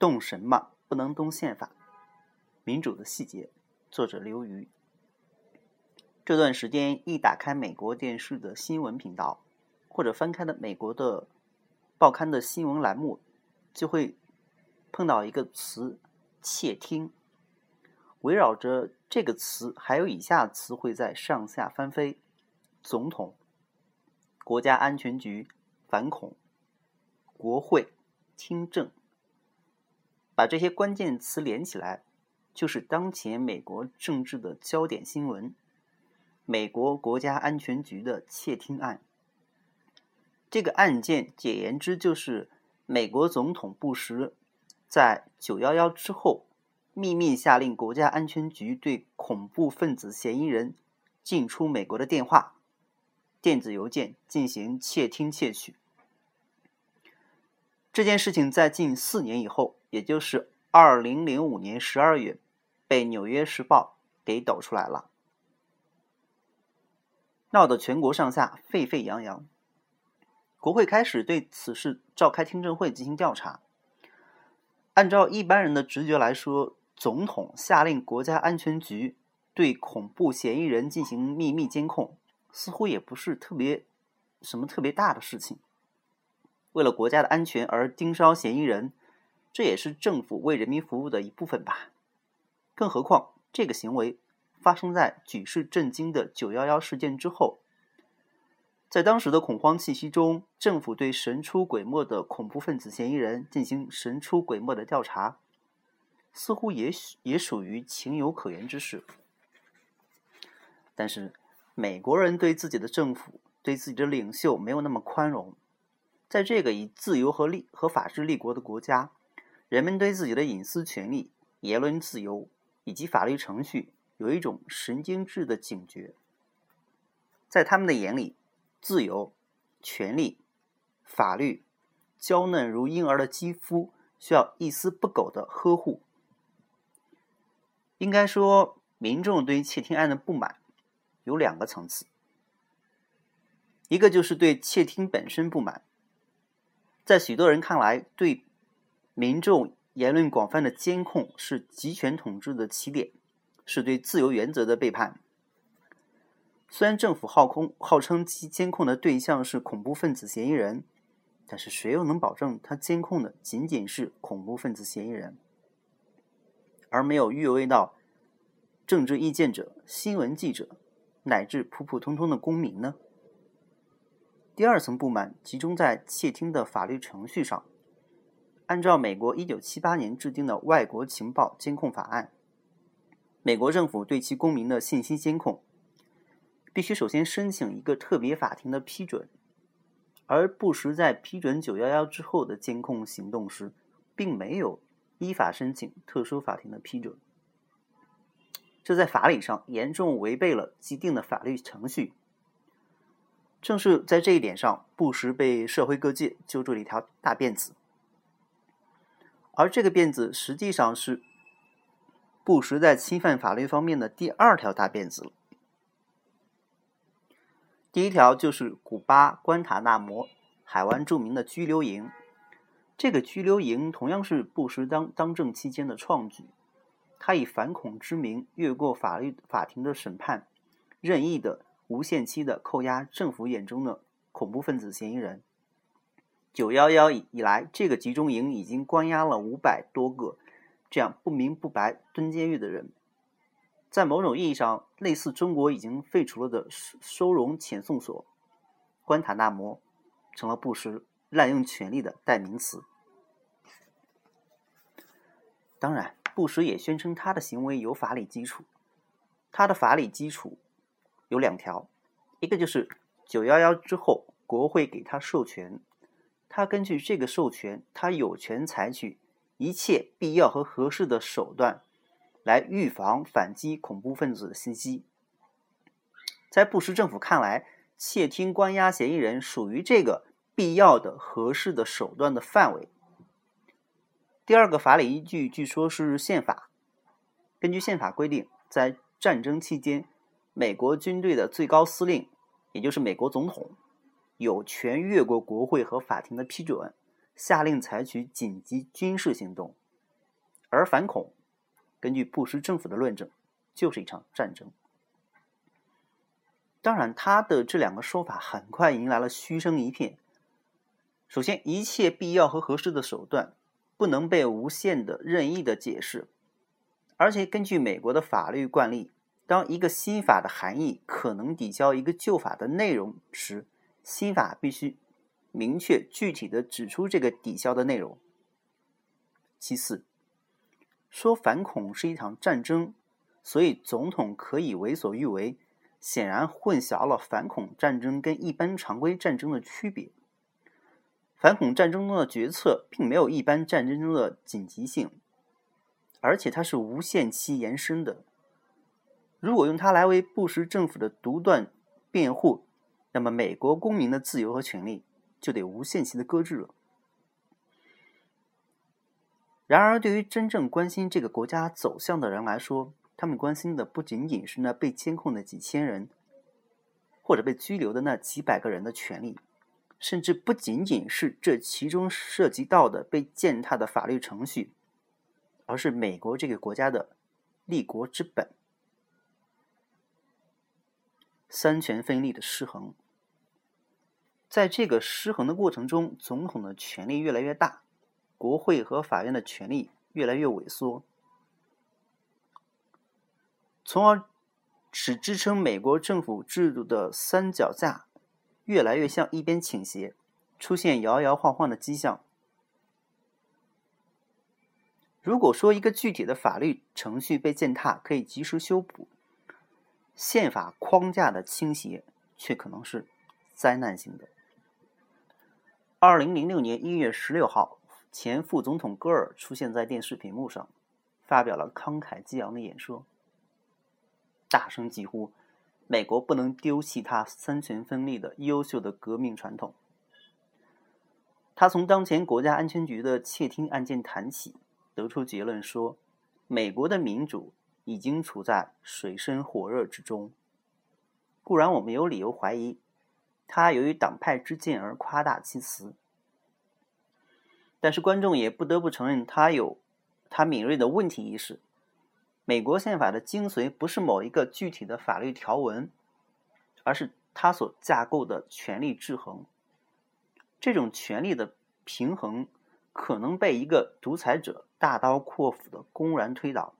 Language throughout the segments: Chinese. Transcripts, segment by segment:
动什么不能动宪法。民主的细节，作者刘瑜。这段时间一打开美国电视的新闻频道，或者翻开的美国的报刊的新闻栏目，就会碰到一个词“窃听”。围绕着这个词，还有以下词汇在上下翻飞：总统、国家安全局、反恐、国会、听证。把这些关键词连起来，就是当前美国政治的焦点新闻。美国国家安全局的窃听案，这个案件简言之就是美国总统布什在九幺幺之后秘密下令国家安全局对恐怖分子嫌疑人进出美国的电话、电子邮件进行窃听窃取。这件事情在近四年以后，也就是二零零五年十二月，被《纽约时报》给抖出来了。闹得全国上下沸沸扬扬，国会开始对此事召开听证会进行调查。按照一般人的直觉来说，总统下令国家安全局对恐怖嫌疑人进行秘密监控，似乎也不是特别什么特别大的事情。为了国家的安全而盯梢嫌疑人，这也是政府为人民服务的一部分吧。更何况这个行为。发生在举世震惊的九幺幺事件之后，在当时的恐慌气息中，政府对神出鬼没的恐怖分子嫌疑人进行神出鬼没的调查，似乎也许也属于情有可原之事。但是，美国人对自己的政府、对自己的领袖没有那么宽容。在这个以自由和立和法治立国的国家，人们对自己的隐私权利、言论自由以及法律程序。有一种神经质的警觉，在他们的眼里，自由、权利、法律，娇嫩如婴儿的肌肤，需要一丝不苟的呵护。应该说，民众对窃听案的不满有两个层次，一个就是对窃听本身不满，在许多人看来，对民众言论广泛的监控是集权统治的起点。是对自由原则的背叛。虽然政府号空号称其监控的对象是恐怖分子嫌疑人，但是谁又能保证他监控的仅仅是恐怖分子嫌疑人，而没有越位到政治意见者、新闻记者乃至普普通通的公民呢？第二层不满集中在窃听的法律程序上。按照美国一九七八年制定的《外国情报监控法案》。美国政府对其公民的信息监控，必须首先申请一个特别法庭的批准，而布什在批准九幺幺之后的监控行动时，并没有依法申请特殊法庭的批准，这在法理上严重违背了既定的法律程序。正是在这一点上，布什被社会各界揪住了一条大辫子，而这个辫子实际上是。布什在侵犯法律方面的第二条大辫子了。第一条就是古巴关塔那摩海湾著名的拘留营，这个拘留营同样是布什当当政期间的创举。他以反恐之名越过法律法庭的审判，任意的无限期的扣押政府眼中的恐怖分子嫌疑人。九幺幺以以来，这个集中营已经关押了五百多个。这样不明不白蹲监狱的人，在某种意义上类似中国已经废除了的收收容遣送所——关塔那摩，成了布什滥用权力的代名词。当然，布什也宣称他的行为有法理基础。他的法理基础有两条：一个就是九幺幺之后国会给他授权，他根据这个授权，他有权采取。一切必要和合适的手段，来预防反击恐怖分子的袭击。在布什政府看来，窃听关押嫌疑人属于这个必要的、合适的手段的范围。第二个法理依据，据说是宪法。根据宪法规定，在战争期间，美国军队的最高司令，也就是美国总统，有权越过国会和法庭的批准。下令采取紧急军事行动，而反恐，根据布什政府的论证，就是一场战争。当然，他的这两个说法很快迎来了嘘声一片。首先，一切必要和合适的手段不能被无限的、任意的解释，而且根据美国的法律惯例，当一个新法的含义可能抵消一个旧法的内容时，新法必须明确具体的指出这个抵消的内容。其次，说反恐是一场战争，所以总统可以为所欲为，显然混淆了反恐战争跟一般常规战争的区别。反恐战争中的决策并没有一般战争中的紧急性，而且它是无限期延伸的。如果用它来为布什政府的独断辩护，那么美国公民的自由和权利就得无限期的搁置了。然而，对于真正关心这个国家走向的人来说，他们关心的不仅仅是那被监控的几千人，或者被拘留的那几百个人的权利。甚至不仅仅是这其中涉及到的被践踏的法律程序，而是美国这个国家的立国之本——三权分立的失衡。在这个失衡的过程中，总统的权力越来越大，国会和法院的权力越来越萎缩，从而使支撑美国政府制度的三脚架。越来越向一边倾斜，出现摇摇晃晃的迹象。如果说一个具体的法律程序被践踏可以及时修补，宪法框架的倾斜却可能是灾难性的。二零零六年一月十六号，前副总统戈尔出现在电视屏幕上，发表了慷慨激昂的演说，大声疾呼。美国不能丢弃它三权分立的优秀的革命传统。他从当前国家安全局的窃听案件谈起，得出结论说，美国的民主已经处在水深火热之中。固然，我们有理由怀疑他由于党派之见而夸大其词，但是观众也不得不承认他有他敏锐的问题意识。美国宪法的精髓不是某一个具体的法律条文，而是它所架构的权力制衡。这种权力的平衡可能被一个独裁者大刀阔斧的公然推倒，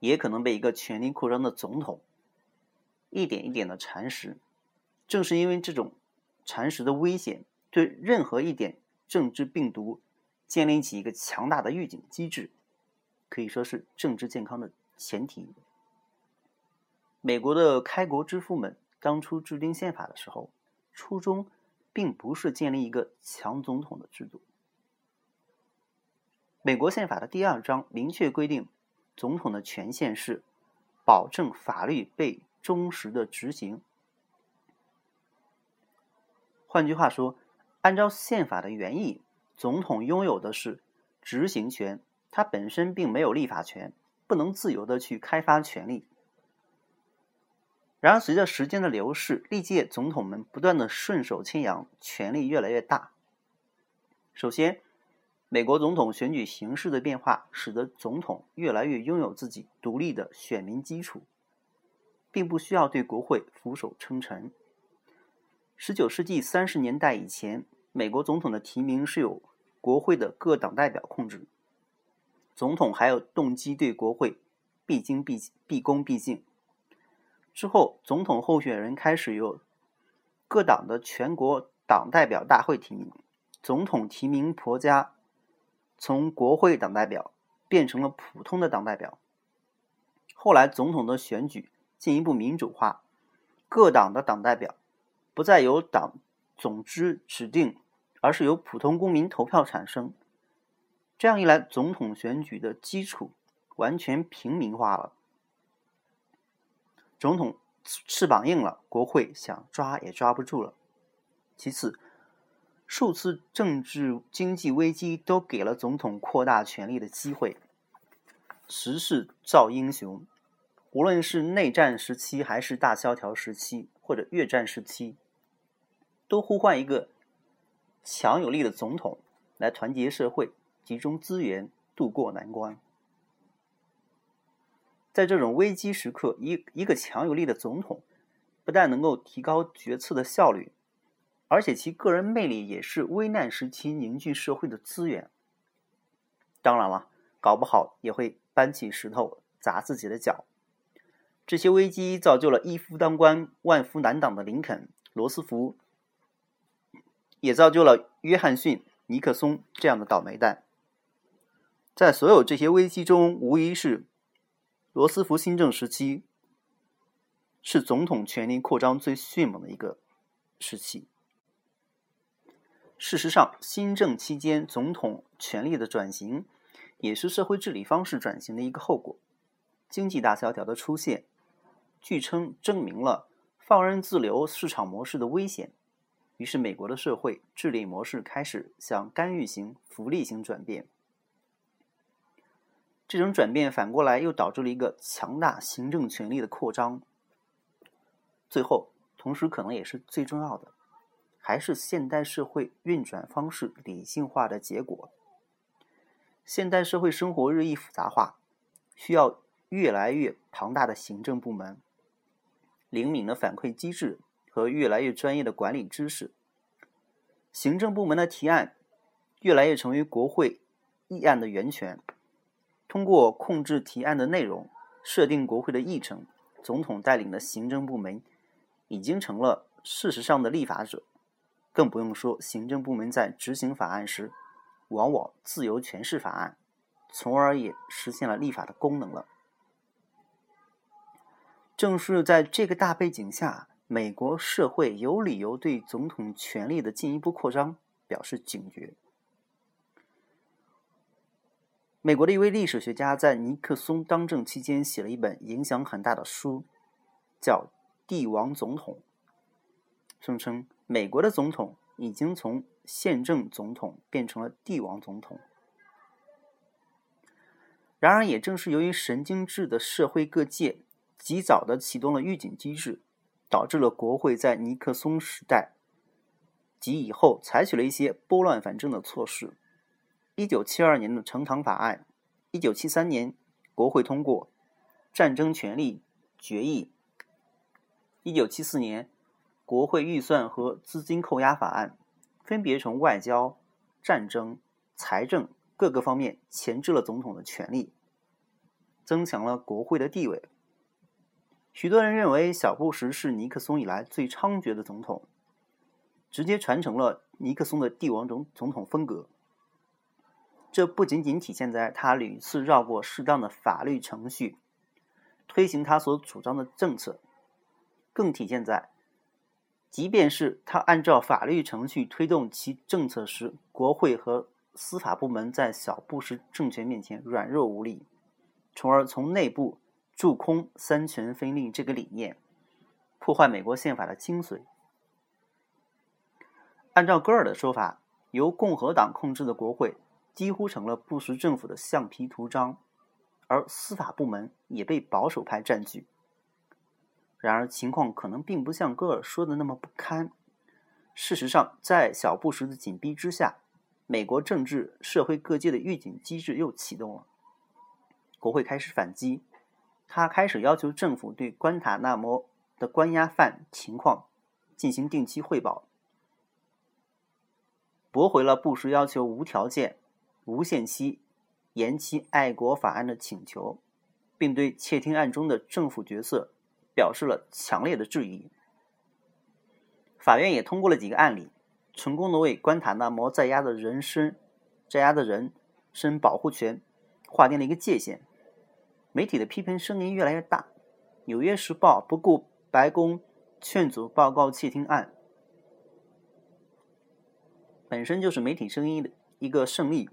也可能被一个权力扩张的总统一点一点的蚕食。正是因为这种蚕食的危险，对任何一点政治病毒建立起一个强大的预警机制。可以说是政治健康的前提。美国的开国之父们当初制定宪法的时候，初衷并不是建立一个强总统的制度。美国宪法的第二章明确规定，总统的权限是保证法律被忠实的执行。换句话说，按照宪法的原意，总统拥有的是执行权。他本身并没有立法权，不能自由的去开发权力。然而，随着时间的流逝，历届总统们不断的顺手牵羊，权力越来越大。首先，美国总统选举形式的变化，使得总统越来越拥有自己独立的选民基础，并不需要对国会俯首称臣。十九世纪三十年代以前，美国总统的提名是由国会的各党代表控制。总统还有动机对国会毕恭毕毕恭毕敬。之后，总统候选人开始由各党的全国党代表大会提名，总统提名婆家从国会党代表变成了普通的党代表。后来，总统的选举进一步民主化，各党的党代表不再由党总支指定，而是由普通公民投票产生。这样一来，总统选举的基础完全平民化了。总统翅膀硬了，国会想抓也抓不住了。其次，数次政治经济危机都给了总统扩大权力的机会。时势造英雄，无论是内战时期，还是大萧条时期，或者越战时期，都呼唤一个强有力的总统来团结社会。集中资源渡过难关。在这种危机时刻，一一个强有力的总统，不但能够提高决策的效率，而且其个人魅力也是危难时期凝聚社会的资源。当然了，搞不好也会搬起石头砸自己的脚。这些危机造就了一夫当关、万夫难挡的林肯、罗斯福，也造就了约翰逊、尼克松这样的倒霉蛋。在所有这些危机中，无疑是。罗斯福新政时期是总统权力扩张最迅猛的一个时期。事实上，新政期间总统权力的转型，也是社会治理方式转型的一个后果。经济大萧条的出现，据称证明了放任自流市场模式的危险。于是，美国的社会治理模式开始向干预型、福利型转变。这种转变反过来又导致了一个强大行政权力的扩张。最后，同时可能也是最重要的，还是现代社会运转方式理性化的结果。现代社会生活日益复杂化，需要越来越庞大的行政部门、灵敏的反馈机制和越来越专业的管理知识。行政部门的提案越来越成为国会议案的源泉。通过控制提案的内容，设定国会的议程，总统带领的行政部门已经成了事实上的立法者。更不用说行政部门在执行法案时，往往自由诠释法案，从而也实现了立法的功能了。正是在这个大背景下，美国社会有理由对总统权力的进一步扩张表示警觉。美国的一位历史学家在尼克松当政期间写了一本影响很大的书，叫《帝王总统》，声称美国的总统已经从宪政总统变成了帝王总统。然而，也正是由于神经质的社会各界及早的启动了预警机制，导致了国会在尼克松时代及以后采取了一些拨乱反正的措施。一九七二年的成堂法案，一九七三年国会通过战争权利决议，一九七四年国会预算和资金扣押法案，分别从外交、战争、财政各个方面钳制了总统的权力，增强了国会的地位。许多人认为小布什是尼克松以来最猖獗的总统，直接传承了尼克松的帝王总总统风格。这不仅仅体现在他屡次绕过适当的法律程序，推行他所主张的政策，更体现在，即便是他按照法律程序推动其政策时，国会和司法部门在小布什政权面前软弱无力，从而从内部贮空三权分立这个理念，破坏美国宪法的精髓。按照戈尔的说法，由共和党控制的国会。几乎成了布什政府的橡皮图章，而司法部门也被保守派占据。然而，情况可能并不像戈尔说的那么不堪。事实上，在小布什的紧逼之下，美国政治社会各界的预警机制又启动了。国会开始反击，他开始要求政府对关塔那摩的关押犯情况进行定期汇报，驳回了布什要求无条件。无限期延期爱国法案的请求，并对窃听案中的政府角色表示了强烈的质疑。法院也通过了几个案例，成功的为关塔那摩在押的人身、在押的人身保护权划定了一个界限。媒体的批评声音越来越大，《纽约时报》不顾白宫劝阻报告窃听案，本身就是媒体声音的一个胜利。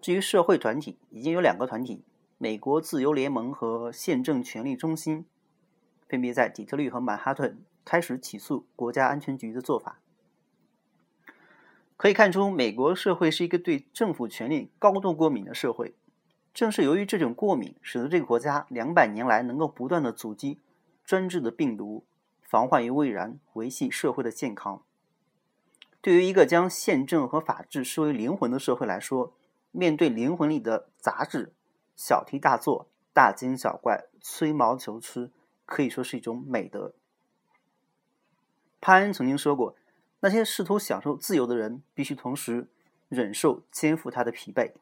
至于社会团体，已经有两个团体——美国自由联盟和宪政权利中心，分别在底特律和曼哈顿开始起诉国家安全局的做法。可以看出，美国社会是一个对政府权力高度过敏的社会。正是由于这种过敏，使得这个国家两百年来能够不断的阻击专制的病毒，防患于未然，维系社会的健康。对于一个将宪政和法治视为灵魂的社会来说，面对灵魂里的杂质，小题大做、大惊小怪、吹毛求疵，可以说是一种美德。潘恩曾经说过：“那些试图享受自由的人，必须同时忍受肩负他的疲惫。”